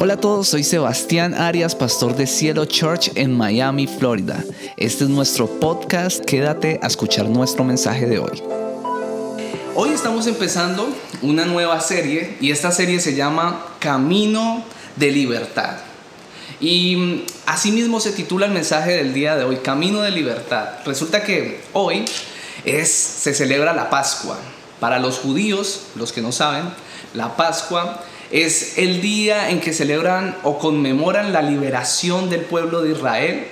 Hola a todos, soy Sebastián Arias, pastor de Cielo Church en Miami, Florida. Este es nuestro podcast, quédate a escuchar nuestro mensaje de hoy. Hoy estamos empezando una nueva serie y esta serie se llama Camino de Libertad. Y así mismo se titula el mensaje del día de hoy, Camino de Libertad. Resulta que hoy se celebra la Pascua. Para los judíos, los que no saben, la Pascua es el día en que celebran o conmemoran la liberación del pueblo de Israel,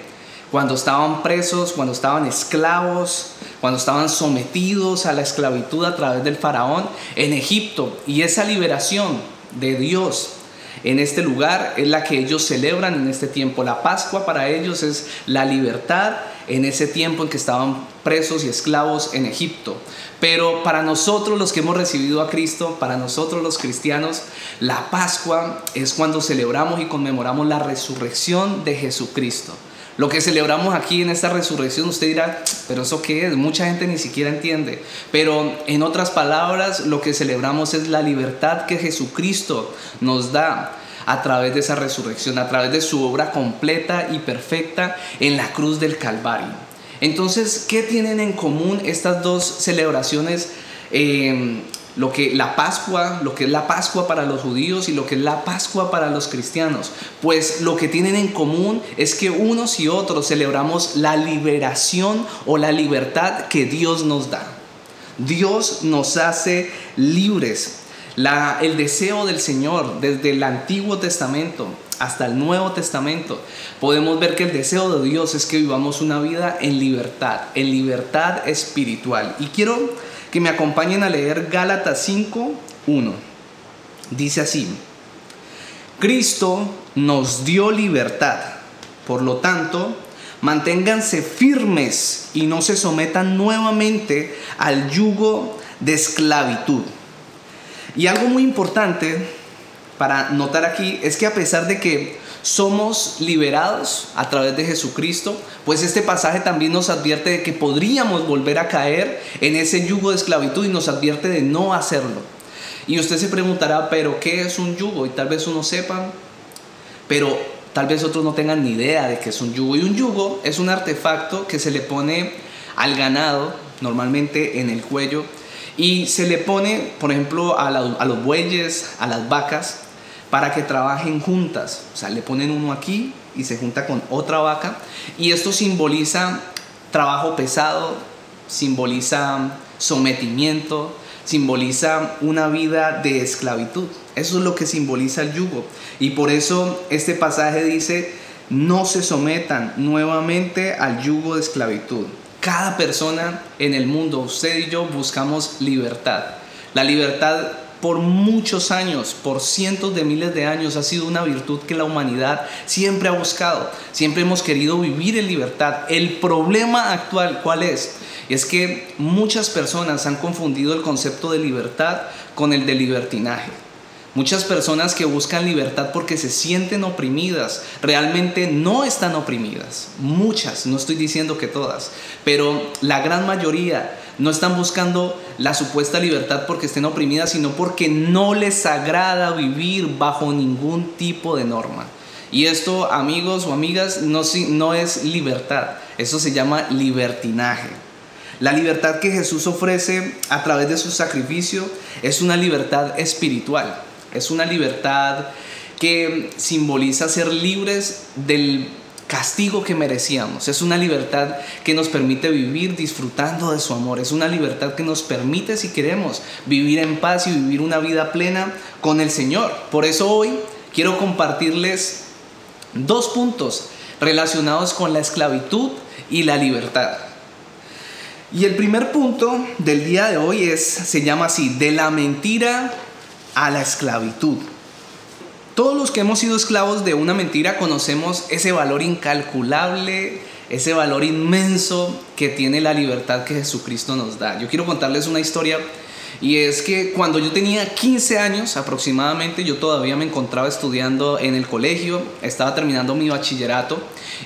cuando estaban presos, cuando estaban esclavos, cuando estaban sometidos a la esclavitud a través del faraón en Egipto. Y esa liberación de Dios en este lugar es la que ellos celebran en este tiempo. La Pascua para ellos es la libertad en ese tiempo en que estaban presos y esclavos en Egipto. Pero para nosotros los que hemos recibido a Cristo, para nosotros los cristianos, la Pascua es cuando celebramos y conmemoramos la resurrección de Jesucristo. Lo que celebramos aquí en esta resurrección, usted dirá, pero eso qué es? Mucha gente ni siquiera entiende. Pero en otras palabras, lo que celebramos es la libertad que Jesucristo nos da a través de esa resurrección, a través de su obra completa y perfecta en la cruz del Calvario. Entonces, ¿qué tienen en común estas dos celebraciones? Eh, lo que la Pascua, lo que es la Pascua para los judíos y lo que es la Pascua para los cristianos. Pues lo que tienen en común es que unos y otros celebramos la liberación o la libertad que Dios nos da. Dios nos hace libres. La, el deseo del Señor desde el Antiguo Testamento hasta el Nuevo Testamento, podemos ver que el deseo de Dios es que vivamos una vida en libertad, en libertad espiritual. Y quiero que me acompañen a leer Gálatas 5, 1. Dice así, Cristo nos dio libertad, por lo tanto, manténganse firmes y no se sometan nuevamente al yugo de esclavitud. Y algo muy importante para notar aquí es que a pesar de que somos liberados a través de Jesucristo, pues este pasaje también nos advierte de que podríamos volver a caer en ese yugo de esclavitud y nos advierte de no hacerlo. Y usted se preguntará, pero ¿qué es un yugo? Y tal vez uno sepa, pero tal vez otros no tengan ni idea de qué es un yugo. Y un yugo es un artefacto que se le pone al ganado, normalmente en el cuello, y se le pone, por ejemplo, a, los bueyes, a las vacas, para que trabajen juntas. O sea, le ponen uno aquí y se junta con otra vaca. Y esto simboliza trabajo pesado, simboliza sometimiento, simboliza una vida de esclavitud. Eso es lo que simboliza el yugo. Y por eso este pasaje dice, no se sometan nuevamente al yugo de esclavitud. Cada persona en el mundo, usted y yo, buscamos libertad. La libertad por muchos años, por cientos de miles de años, ha sido una virtud que la humanidad siempre ha buscado. Siempre hemos querido vivir en libertad. El problema actual, ¿cuál es? Es que muchas personas han confundido el concepto de libertad con el de libertinaje. Muchas personas que buscan libertad porque se sienten oprimidas, realmente no están oprimidas. Muchas, no estoy diciendo que todas, pero la gran mayoría no están buscando la supuesta libertad porque estén oprimidas, sino porque no les agrada vivir bajo ningún tipo de norma. Y esto, amigos o amigas, no, es libertad, eso se llama libertinaje. La libertad que Jesús ofrece a través de su sacrificio es una libertad espiritual. Es una libertad que simboliza ser libres del castigo que merecíamos. Es una libertad que nos permite vivir disfrutando de su amor. Es una libertad que nos permite, si queremos, vivir en paz y vivir una vida plena con el Señor. Por eso hoy quiero compartirles dos puntos relacionados con la esclavitud y la libertad. Y el primer punto del día de hoy es, se llama así, de la mentira a la esclavitud. Todos los que hemos sido esclavos de una mentira conocemos ese valor incalculable, ese valor inmenso que tiene la libertad que Jesucristo nos da. Yo quiero contarles una historia y es que cuando yo tenía 15 años aproximadamente, yo todavía me encontraba estudiando en el colegio, estaba terminando mi bachillerato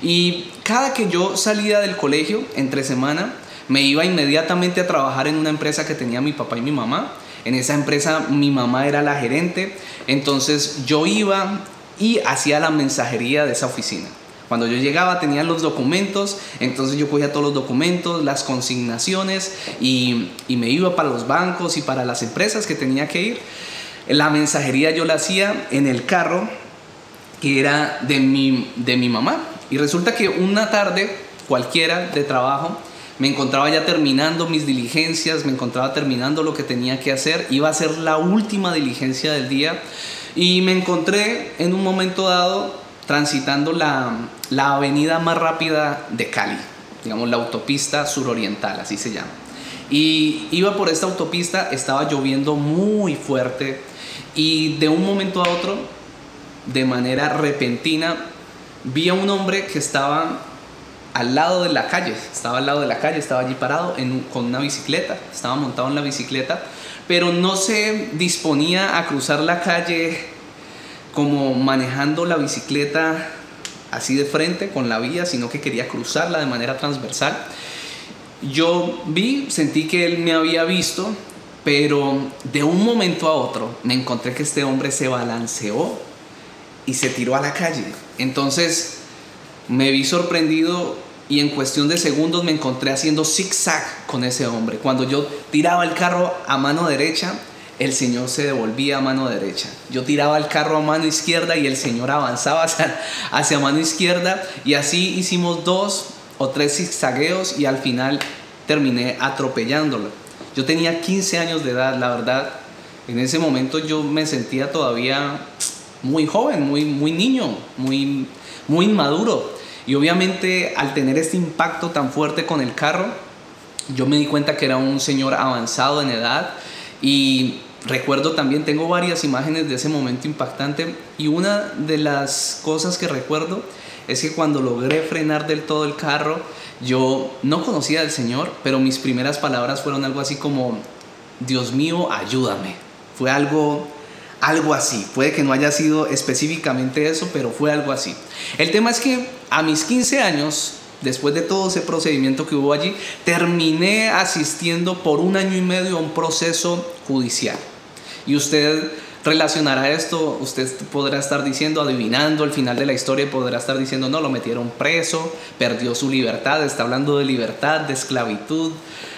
y cada que yo salía del colegio entre semana, me iba inmediatamente a trabajar en una empresa que tenía mi papá y mi mamá en esa empresa mi mamá era la gerente, entonces yo iba y hacía la mensajería de esa oficina. Cuando yo llegaba tenían los documentos, entonces yo cogía todos los documentos, las consignaciones y, me iba para los bancos y para las empresas que tenía que ir. La mensajería yo la hacía en el carro que era de mi, de mi mamá. Y resulta que una tarde cualquiera de trabajo me encontraba ya terminando mis diligencias, me encontraba terminando lo que tenía que hacer, iba a ser la última diligencia del día y me encontré en un momento dado transitando la, la avenida más rápida de Cali, digamos la autopista suroriental, así se llama. Y iba por esta autopista, estaba lloviendo muy fuerte y de un momento a otro, de manera repentina, vi a un hombre que estaba al lado de la calle, estaba al lado de la calle, estaba allí parado con una bicicleta, estaba montado en la bicicleta, pero no se disponía a cruzar la calle como manejando la bicicleta así de frente con la vía, sino que quería cruzarla de manera transversal. Yo vi, sentí que él me había visto, pero de un momento a otro me encontré que este hombre se balanceó y se tiró a la calle. Entonces me vi sorprendido y en cuestión de segundos me encontré haciendo zigzag con ese hombre. Cuando yo tiraba el carro a mano derecha, el Señor se devolvía a mano derecha. Yo tiraba el carro a mano izquierda y el Señor avanzaba hacia, mano izquierda. Y así hicimos dos o tres zigzagueos y al final terminé atropellándolo. Yo tenía 15 años de edad, la verdad. En ese momento yo me sentía todavía muy joven, muy, muy niño, muy, muy inmaduro. Y obviamente al tener este impacto tan fuerte con el carro, yo me di cuenta que era un señor avanzado en edad y recuerdo también, tengo varias imágenes de ese momento impactante y una de las cosas que recuerdo es que cuando logré frenar del todo el carro, yo no conocía al Señor, pero mis primeras palabras fueron algo así como, Dios mío, ayúdame. Fue algo, algo así. Puede que no haya sido específicamente eso, pero fue algo así. El tema es que a mis 15 años después de todo ese procedimiento que hubo allí, terminé asistiendo por un año y medio a un proceso judicial. Y usted relacionará esto, usted podrá estar diciendo, adivinando el final de la historia, podrá estar diciendo, no, lo metieron preso, perdió su libertad, está hablando de libertad, de esclavitud,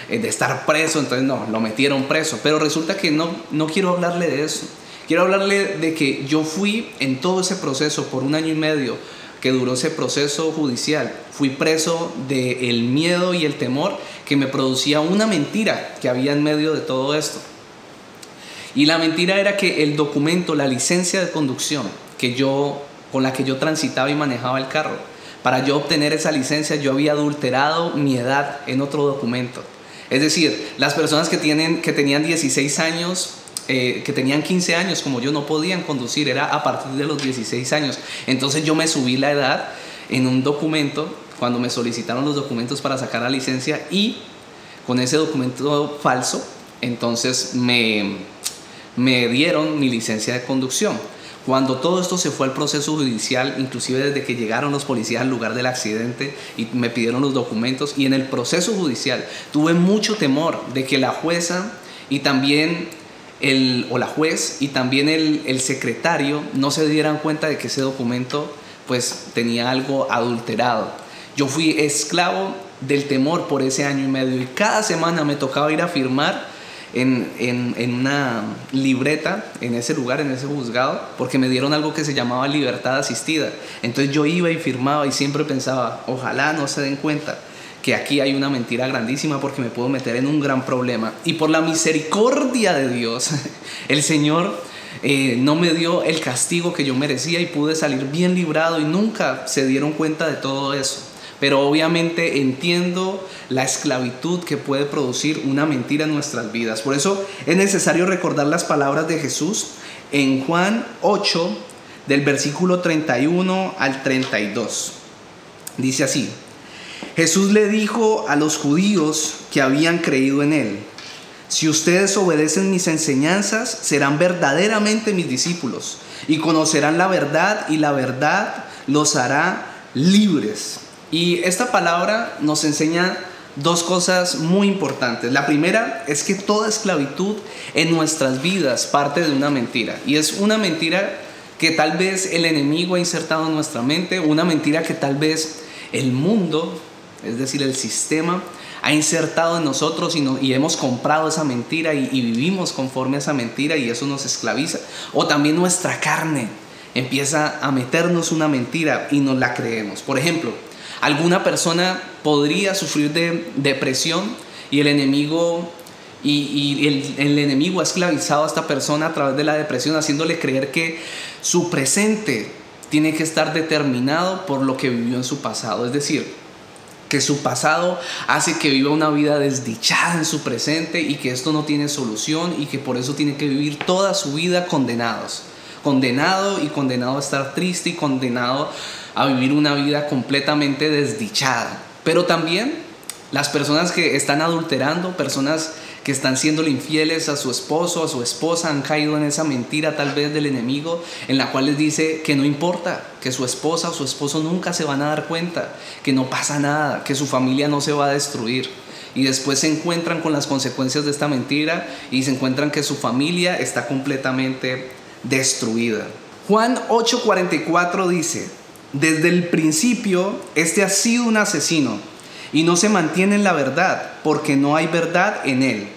eh, de estar preso, entonces no, lo metieron preso. Pero resulta que no, no quiero hablarle de eso. Quiero hablarle de que yo fui en todo ese proceso por un año y medio que duró ese proceso judicial. Fui preso del miedo y el temor que me producía una mentira que había en medio de todo esto. Y la mentira era que el documento, la licencia de conducción que yo con la que yo transitaba y manejaba el carro, para yo obtener esa licencia yo había adulterado mi edad en otro documento. Es decir, las personas que, tienen, que tenían 16 años eh, que tenían 15 años como yo no podían conducir, era a partir de los 16 años. Entonces yo me subí la edad en un documento cuando me solicitaron los documentos para sacar la licencia y con ese documento falso, entonces me, me dieron mi licencia de conducción. Cuando todo esto se fue al proceso judicial, inclusive desde que llegaron los policías al lugar del accidente y me pidieron los documentos, y en el proceso judicial tuve mucho temor de que la jueza y también el, o la juez y también el, el secretario no se dieran cuenta de que ese documento pues tenía algo adulterado. Yo fui esclavo del temor por ese año y medio y cada semana me tocaba ir a firmar en, en, en, una libreta en ese lugar, en ese juzgado, porque me dieron algo que se llamaba libertad asistida. Entonces yo iba y firmaba y siempre pensaba, ojalá no se den cuenta que aquí hay una mentira grandísima porque me puedo meter en un gran problema. Y por la misericordia de Dios, el Señor eh, no me dio el castigo que yo merecía y pude salir bien librado y nunca se dieron cuenta de todo eso. Pero obviamente entiendo la esclavitud que puede producir una mentira en nuestras vidas. Por eso es necesario recordar las palabras de Jesús en Juan 8, del versículo 31 al 32. Dice así, Jesús le dijo a los judíos que habían creído en él, si ustedes obedecen mis enseñanzas, serán verdaderamente mis discípulos y conocerán la verdad y la verdad los hará libres. Y esta palabra nos enseña dos cosas muy importantes. La primera es que toda esclavitud en nuestras vidas parte de una mentira. Y es una mentira que tal vez el enemigo ha insertado en nuestra mente, una mentira que tal vez el mundo, es decir, el sistema, ha insertado en nosotros y, hemos comprado esa mentira y, vivimos conforme a esa mentira y eso nos esclaviza. O también nuestra carne empieza a meternos una mentira y nos la creemos. Por ejemplo, alguna persona podría sufrir de depresión y el enemigo y, el, enemigo ha esclavizado a esta persona a través de la depresión, haciéndole creer que su presente tiene que estar determinado por lo que vivió en su pasado. Es decir, que su pasado hace que viva una vida desdichada en su presente y que esto no tiene solución y que por eso tiene que vivir toda su vida condenados. Condenado y condenado a estar triste y condenado a vivir una vida completamente desdichada. Pero también las personas que están adulterando, personas que están siendo infieles a su esposo, a su esposa, han caído en esa mentira tal vez del enemigo, en la cual les dice que no importa, que su esposa o su esposo nunca se van a dar cuenta, que no pasa nada, que su familia no se va a destruir. Y después se encuentran con las consecuencias de esta mentira y se encuentran que su familia está completamente destruida. Juan 8:44 dice, desde el principio, este ha sido un asesino y no se mantiene en la verdad porque no hay verdad en él.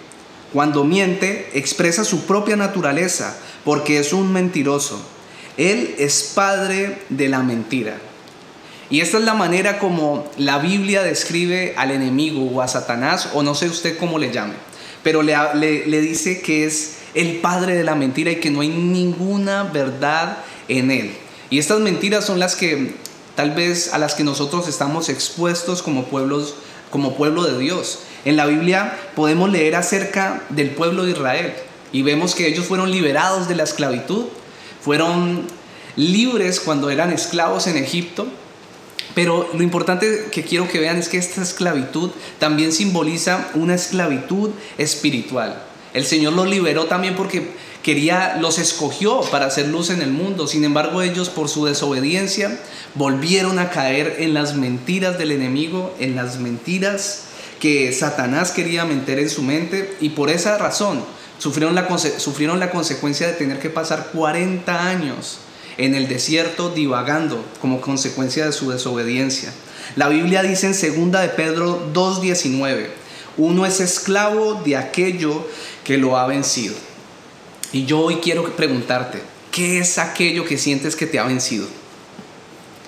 Cuando miente, expresa su propia naturaleza porque es un mentiroso. Él es padre de la mentira. Y esta es la manera como la Biblia describe al enemigo o a Satanás, o no sé usted cómo le llame, pero le, dice que es el padre de la mentira y que no hay ninguna verdad en él. Y estas mentiras son las que tal vez a las que nosotros estamos expuestos como pueblos como pueblo de Dios. En la Biblia podemos leer acerca del pueblo de Israel y vemos que ellos fueron liberados de la esclavitud, fueron libres cuando eran esclavos en Egipto, pero lo importante que quiero que vean es que esta esclavitud también simboliza una esclavitud espiritual. El Señor los liberó también porque quería, los escogió para hacer luz en el mundo. Sin embargo, ellos por su desobediencia volvieron a caer en las mentiras del enemigo, en las mentiras que Satanás quería meter en su mente y por esa razón sufrieron la, sufrieron la consecuencia de tener que pasar 40 años en el desierto divagando como consecuencia de su desobediencia. La Biblia dice en 2 de Pedro 2:19, uno es esclavo de aquello que lo ha vencido. Y yo hoy quiero preguntarte, ¿qué es aquello que sientes que te ha vencido?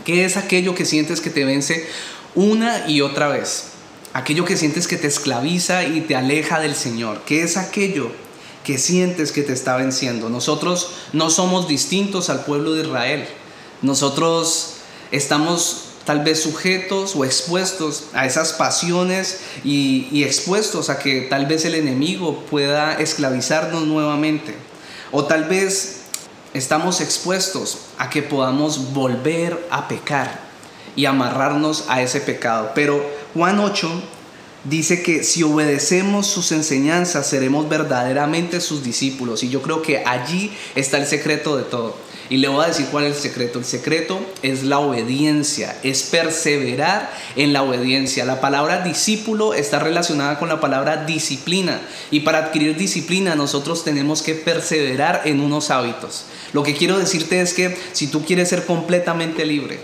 ¿Qué es aquello que sientes que te vence una y otra vez? Aquello que sientes que te esclaviza y te aleja del Señor. ¿Qué es aquello que sientes que te está venciendo? Nosotros no somos distintos al pueblo de Israel. Nosotros estamos tal vez sujetos o expuestos a esas pasiones y, y, expuestos a que tal vez el enemigo pueda esclavizarnos nuevamente. O tal vez estamos expuestos a que podamos volver a pecar y amarrarnos a ese pecado. Pero Juan 8 dice que si obedecemos sus enseñanzas seremos verdaderamente sus discípulos. Y yo creo que allí está el secreto de todo. Y le voy a decir cuál es el secreto. El secreto es la obediencia, es perseverar en la obediencia. La palabra discípulo está relacionada con la palabra disciplina. Y para adquirir disciplina nosotros tenemos que perseverar en unos hábitos. Lo que quiero decirte es que si tú quieres ser completamente libre,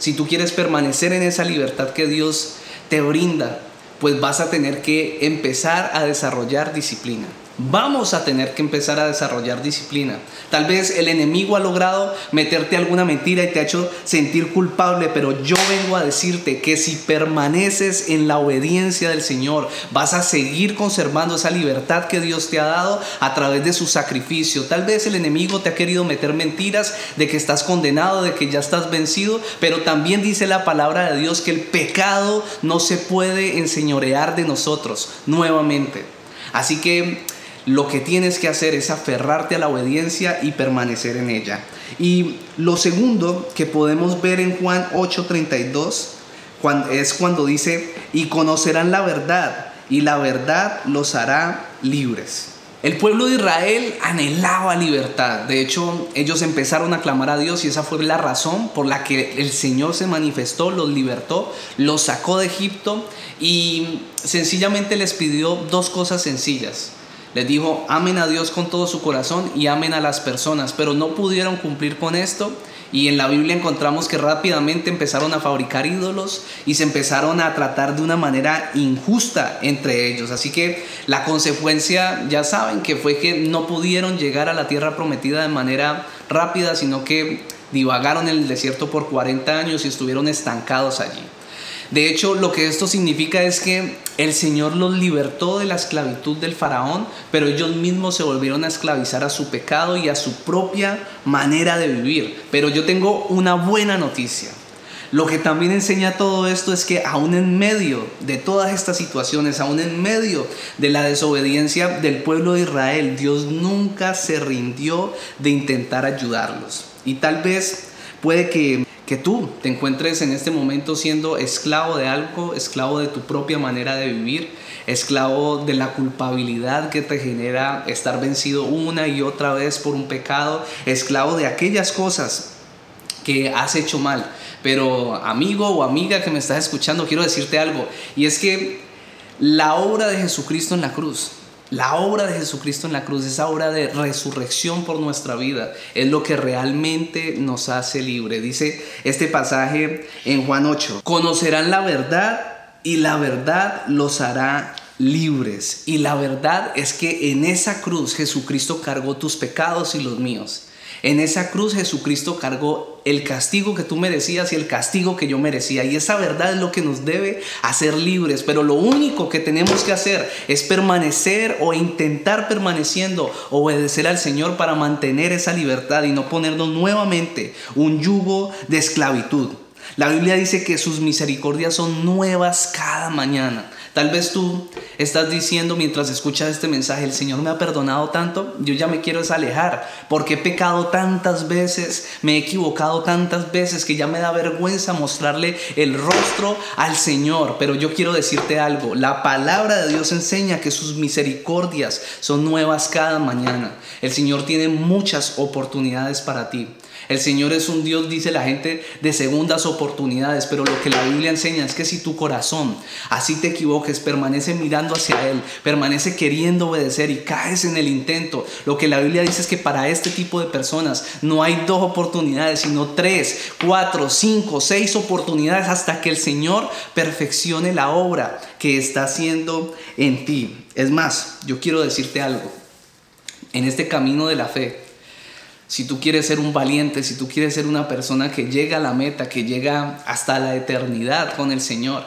si tú quieres permanecer en esa libertad que Dios te brinda, pues vas a tener que empezar a desarrollar disciplina. Vamos a tener que empezar a desarrollar disciplina. Tal vez el enemigo ha logrado meterte alguna mentira y te ha hecho sentir culpable, pero yo vengo a decirte que si permaneces en la obediencia del Señor, vas a seguir conservando esa libertad que Dios te ha dado a través de su sacrificio. Tal vez el enemigo te ha querido meter mentiras de que estás condenado, de que ya estás vencido, pero también dice la palabra de Dios que el pecado no se puede enseñorear de nosotros nuevamente. Así que lo que tienes que hacer es aferrarte a la obediencia y permanecer en ella. Y lo segundo que podemos ver en Juan 8:32 es cuando dice, y conocerán la verdad, y la verdad los hará libres. El pueblo de Israel anhelaba libertad. De hecho, ellos empezaron a clamar a Dios y esa fue la razón por la que el Señor se manifestó, los libertó, los sacó de Egipto y sencillamente les pidió dos cosas sencillas Les dijo, amen a Dios con todo su corazón y amen a las personas, pero no pudieron cumplir con esto. Y en la Biblia encontramos que rápidamente empezaron a fabricar ídolos y se empezaron a tratar de una manera injusta entre ellos. Así que la consecuencia, ya saben, que fue que no pudieron llegar a la tierra prometida de manera rápida, sino que divagaron en el desierto por 40 años y estuvieron estancados allí. De hecho, lo que esto significa es que el Señor los libertó de la esclavitud del faraón, pero ellos mismos se volvieron a esclavizar a su pecado y a su propia manera de vivir. Pero yo tengo una buena noticia. Lo que también enseña todo esto es que aún en medio de todas estas situaciones, aún en medio de la desobediencia del pueblo de Israel, Dios nunca se rindió de intentar ayudarlos. Y tal vez puede que que tú te encuentres en este momento siendo esclavo de algo, esclavo de tu propia manera de vivir, esclavo de la culpabilidad que te genera estar vencido una y otra vez por un pecado, esclavo de aquellas cosas que has hecho mal. Pero amigo o amiga que me estás escuchando, quiero decirte algo, y es que la obra de Jesucristo en la cruz, la obra de Jesucristo en la cruz, esa obra de resurrección por nuestra vida, es lo que realmente nos hace libre. Dice este pasaje en Juan 8, conocerán la verdad y la verdad los hará libres. Y la verdad es que en esa cruz Jesucristo cargó tus pecados y los míos. En esa cruz Jesucristo cargó el castigo que tú merecías y el castigo que yo merecía. Y esa verdad es lo que nos debe hacer libres. Pero lo único que tenemos que hacer es permanecer o intentar permaneciendo, obedecer al Señor para mantener esa libertad y no ponernos nuevamente un yugo de esclavitud. La Biblia dice que sus misericordias son nuevas cada mañana. Tal vez tú estás diciendo mientras escuchas este mensaje, el Señor me ha perdonado tanto, yo ya me quiero desalejar, porque he pecado tantas veces, me he equivocado tantas veces que ya me da vergüenza mostrarle el rostro al Señor. Pero yo quiero decirte algo, la palabra de Dios enseña que sus misericordias son nuevas cada mañana. El Señor tiene muchas oportunidades para ti. El Señor es un Dios, dice la gente, de segundas oportunidades, pero lo que la Biblia enseña es que si tu corazón, así te equivoques, permanece mirando hacia Él, permanece queriendo obedecer y caes en el intento, lo que la Biblia dice es que para este tipo de personas no hay dos oportunidades, sino tres, cuatro, cinco, seis oportunidades hasta que el Señor perfeccione la obra que está haciendo en ti. Es más, yo quiero decirte algo. En este camino de la fe, si tú quieres ser un valiente, si tú quieres ser una persona que llega a la meta, que llega hasta la eternidad con el Señor,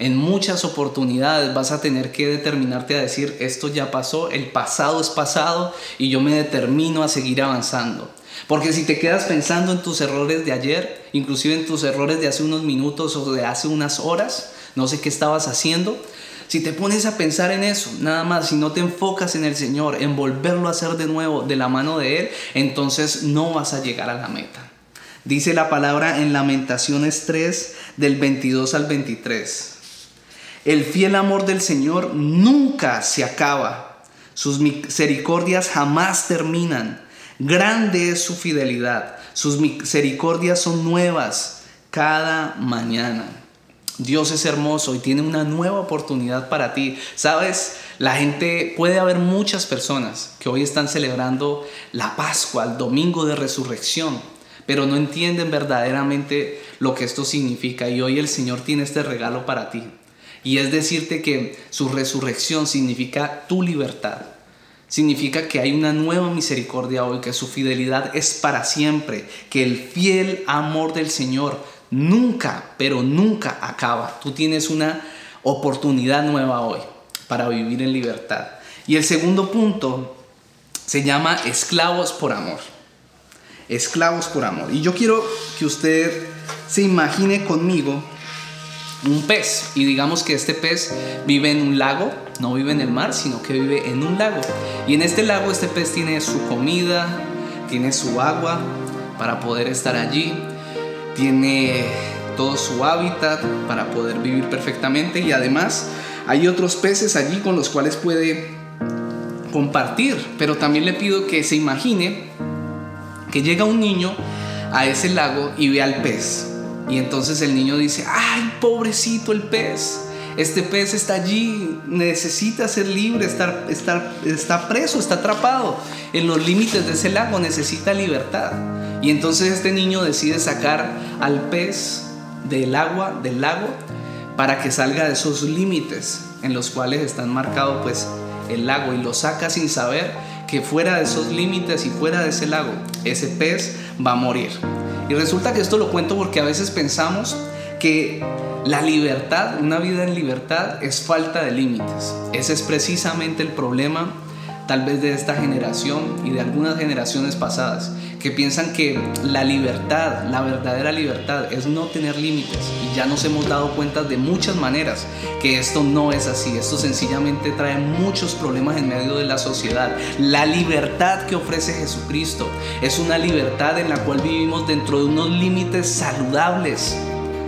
en muchas oportunidades vas a tener que determinarte a decir, esto ya pasó, el pasado es pasado y yo me determino a seguir avanzando. Porque si te quedas pensando en tus errores de ayer, inclusive en tus errores de hace unos minutos o de hace unas horas, no sé qué estabas haciendo, si te pones a pensar en eso, nada más, si no te enfocas en el Señor, en volverlo a hacer de nuevo de la mano de Él, entonces no vas a llegar a la meta. Dice la palabra en Lamentaciones 3 del 22 al 23. El fiel amor del Señor nunca se acaba. Sus misericordias jamás terminan. Grande es su fidelidad. Sus misericordias son nuevas cada mañana. Dios es hermoso y tiene una nueva oportunidad para ti. Sabes, la gente, puede haber muchas personas que hoy están celebrando la Pascua, el domingo de resurrección, pero no entienden verdaderamente lo que esto significa. Y hoy el Señor tiene este regalo para ti. Y es decirte que su resurrección significa tu libertad. Significa que hay una nueva misericordia hoy, que su fidelidad es para siempre, que el fiel amor del Señor nunca, pero nunca acaba. Tú tienes una oportunidad nueva hoy para vivir en libertad. Y el segundo punto se llama esclavos por amor. Esclavos por amor. Y yo quiero que usted se imagine conmigo un pez. Y digamos que este pez vive en un lago, no vive en el mar, sino que vive en un lago. Y en este lago este pez tiene su comida, tiene su agua para poder estar allí tiene todo su hábitat para poder vivir perfectamente y además hay otros peces allí con los cuales puede compartir, pero también le pido que se imagine que llega un niño a ese lago y ve al pez. Y entonces el niño dice, ay, pobrecito el pez, Este pez está allí, necesita ser libre, estar, estar, está preso, está atrapado en los límites de ese lago, necesita libertad. Y entonces este niño decide sacar al pez del agua, del lago, para que salga de esos límites en los cuales están marcados pues el lago y lo saca sin saber que fuera de esos límites y fuera de ese lago, ese pez va a morir. Y resulta que esto lo cuento porque a veces pensamos que la libertad, una vida en libertad, es falta de límites. Ese es precisamente el problema tal vez de esta generación y de algunas generaciones pasadas, que piensan que la libertad, la verdadera libertad es no tener límites. Y ya nos hemos dado cuenta de muchas maneras que esto no es así. Esto sencillamente trae muchos problemas en medio de la sociedad. La libertad que ofrece Jesucristo es una libertad en la cual vivimos dentro de unos límites saludables.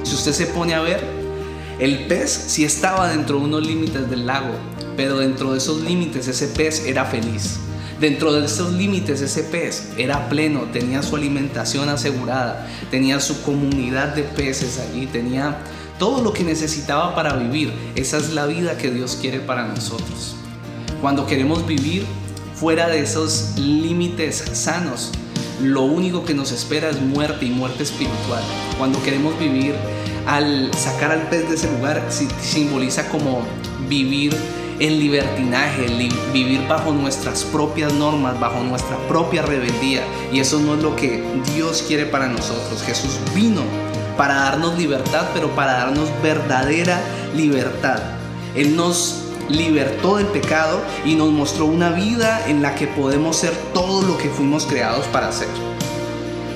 Si usted se pone a ver, el pez sí estaba dentro de unos límites del lago, pero dentro de esos límites ese pez era feliz. Dentro de esos límites ese pez era pleno, tenía su alimentación asegurada, tenía su comunidad de peces allí, tenía todo lo que necesitaba para vivir. Esa es la vida que Dios quiere para nosotros. Cuando queremos vivir fuera de esos límites sanos, lo único que nos espera es muerte y muerte espiritual. Cuando queremos vivir, al sacar al pez de ese lugar, simboliza como vivir en libertinaje, vivir bajo nuestras propias normas, bajo nuestra propia rebeldía. Y eso no es lo que Dios quiere para nosotros. Jesús vino para darnos libertad, pero para darnos verdadera libertad. Él nos libertó del pecado y nos mostró una vida en la que podemos ser todo lo que fuimos creados para ser.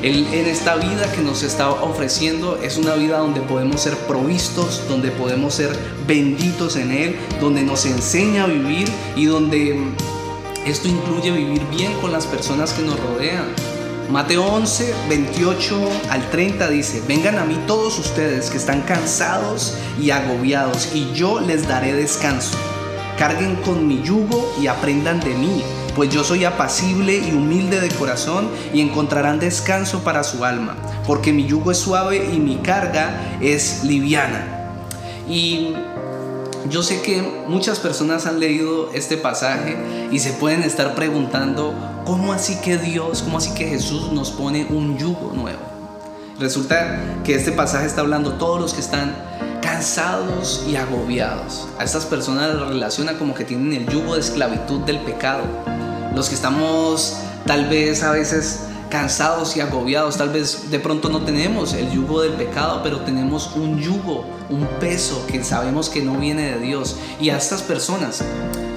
Él en esta vida que nos está ofreciendo es una vida donde podemos ser provistos, donde podemos ser benditos en Él, donde nos enseña a vivir y donde esto incluye vivir bien con las personas que nos rodean. Mateo 11, 28 al 30 dice, vengan a mí todos ustedes que están cansados y agobiados y yo les daré descanso. Carguen con mi yugo y aprendan de mí pues yo soy apacible y humilde de corazón y encontrarán descanso para su alma, porque mi yugo es suave y mi carga es liviana. Y yo sé que muchas personas han leído este pasaje y se pueden estar preguntando, ¿cómo así que Dios, cómo así que Jesús nos pone un yugo nuevo? Resulta que este pasaje está hablando todos los que están cansados y agobiados. A estas personas las relaciona como que tienen el yugo de esclavitud del pecado los que estamos tal vez a veces cansados y agobiados, tal vez de pronto no tenemos el yugo del pecado, pero tenemos un yugo, un peso que sabemos que no viene de Dios. Y a estas personas,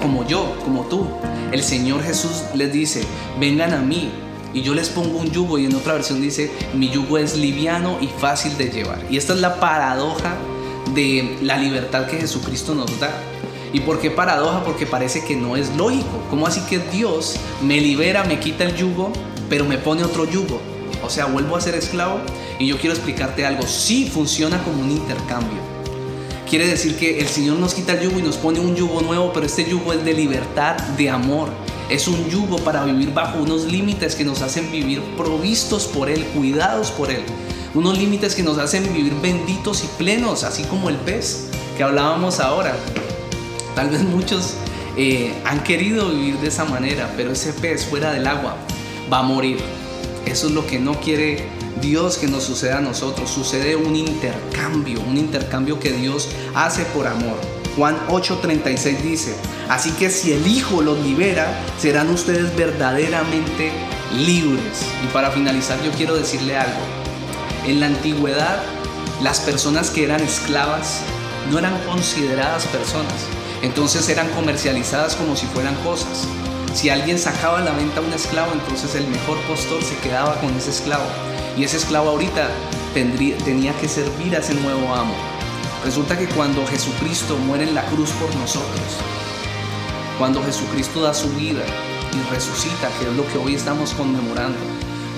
como yo, como tú, el Señor Jesús les dice, vengan a mí. Y yo les pongo un yugo y en otra versión dice, mi yugo es liviano y fácil de llevar. Y esta es la paradoja de la libertad que Jesucristo nos da. ¿Y por qué paradoja? Porque parece que no es lógico. ¿Cómo así que Dios me libera, me quita el yugo, pero me pone otro yugo? O sea, vuelvo a ser esclavo. Y yo quiero explicarte algo. Sí funciona como un intercambio. Quiere decir que el Señor nos quita el yugo y nos pone un yugo nuevo, pero este yugo es de libertad, de amor. Es un yugo para vivir bajo unos límites que nos hacen vivir provistos por Él, cuidados por Él. Unos límites que nos hacen vivir benditos y plenos, así como el pez que hablábamos ahora. Tal vez muchos eh, han querido vivir de esa manera, pero ese pez fuera del agua va a morir. Eso es lo que no quiere Dios que nos suceda a nosotros. Sucede un intercambio, un intercambio que Dios hace por amor. Juan 8:36 dice, así que si el Hijo los libera, serán ustedes verdaderamente libres. Y para finalizar yo quiero decirle algo. En la antigüedad, las personas que eran esclavas no eran consideradas personas entonces eran comercializadas como si fueran cosas. Si alguien sacaba a la venta un esclavo, entonces el mejor postor se quedaba con ese esclavo. Y ese esclavo ahorita tendría, tenía que servir a ese nuevo amo. Resulta que cuando Jesucristo muere en la cruz por nosotros, cuando Jesucristo da su vida y resucita, que es lo que hoy estamos conmemorando,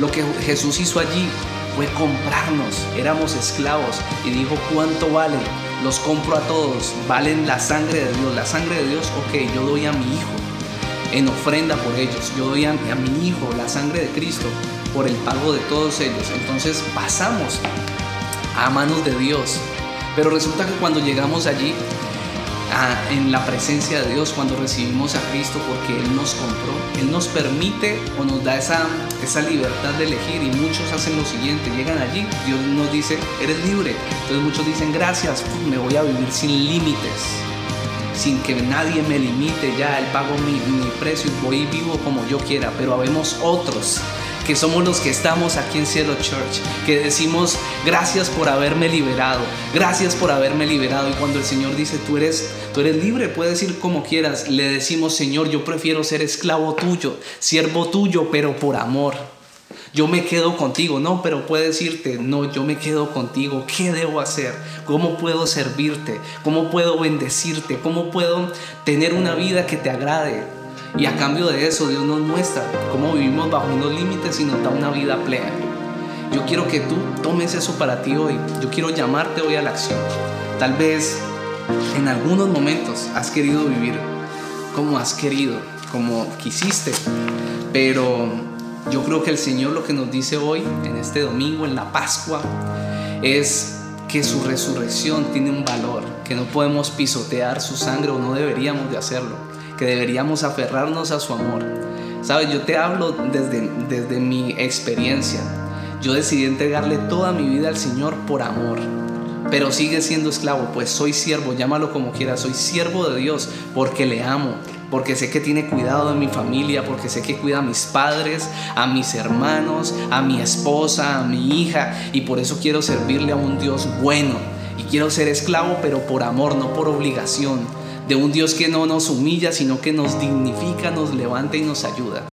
lo que Jesús hizo allí fue comprarnos, éramos esclavos y dijo cuánto vale los compro a todos, valen la sangre de Dios. La sangre de Dios, ok, yo doy a mi hijo en ofrenda por ellos, yo doy a, mi hijo la sangre de Cristo por el pago de todos ellos. Entonces pasamos a manos de Dios. Pero resulta que cuando llegamos allí, en la presencia de Dios cuando recibimos a Cristo porque Él nos compró. Él nos permite o nos da esa, esa libertad de elegir y muchos hacen lo siguiente, llegan allí, Dios nos dice, eres libre. Entonces muchos dicen, gracias, me voy a vivir sin límites sin que nadie me limite ya, Él pago mi, mi precio y voy y vivo como yo quiera, pero habemos otros que somos los que estamos aquí en Cielo Church, que decimos gracias por haberme liberado, gracias por haberme liberado. Y cuando el Señor dice tú eres, tú eres libre, puedes ir como quieras, le decimos Señor, yo prefiero ser esclavo tuyo, siervo tuyo, pero por amor. Yo me quedo contigo, no, pero puedes irte, no, yo me quedo contigo. ¿Qué debo hacer? ¿Cómo puedo servirte? ¿Cómo puedo bendecirte? ¿Cómo puedo tener una vida que te agrade? Y a cambio de eso, Dios nos muestra cómo vivimos bajo unos límites y nos da una vida plena. Yo quiero que tú tomes eso para ti hoy. Yo quiero llamarte hoy a la acción. Tal vez en algunos momentos has querido vivir como has querido, como quisiste, pero yo creo que el Señor lo que nos dice hoy, en este domingo, en la Pascua, es que su resurrección tiene un valor, que no podemos pisotear su sangre o no deberíamos de hacerlo que deberíamos aferrarnos a su amor. Sabes, yo te hablo desde, desde mi experiencia. Yo decidí entregarle toda mi vida al Señor por amor. Pero sigue siendo esclavo, pues soy siervo, llámalo como quieras, soy siervo de Dios porque le amo, porque sé que tiene cuidado de mi familia, porque sé que cuida a mis padres, a mis hermanos, a mi esposa, a mi hija, y por eso quiero servirle a un Dios bueno. Y quiero ser esclavo, pero por amor, no por obligación de un Dios que no nos humilla, sino que nos dignifica, nos levanta y nos ayuda.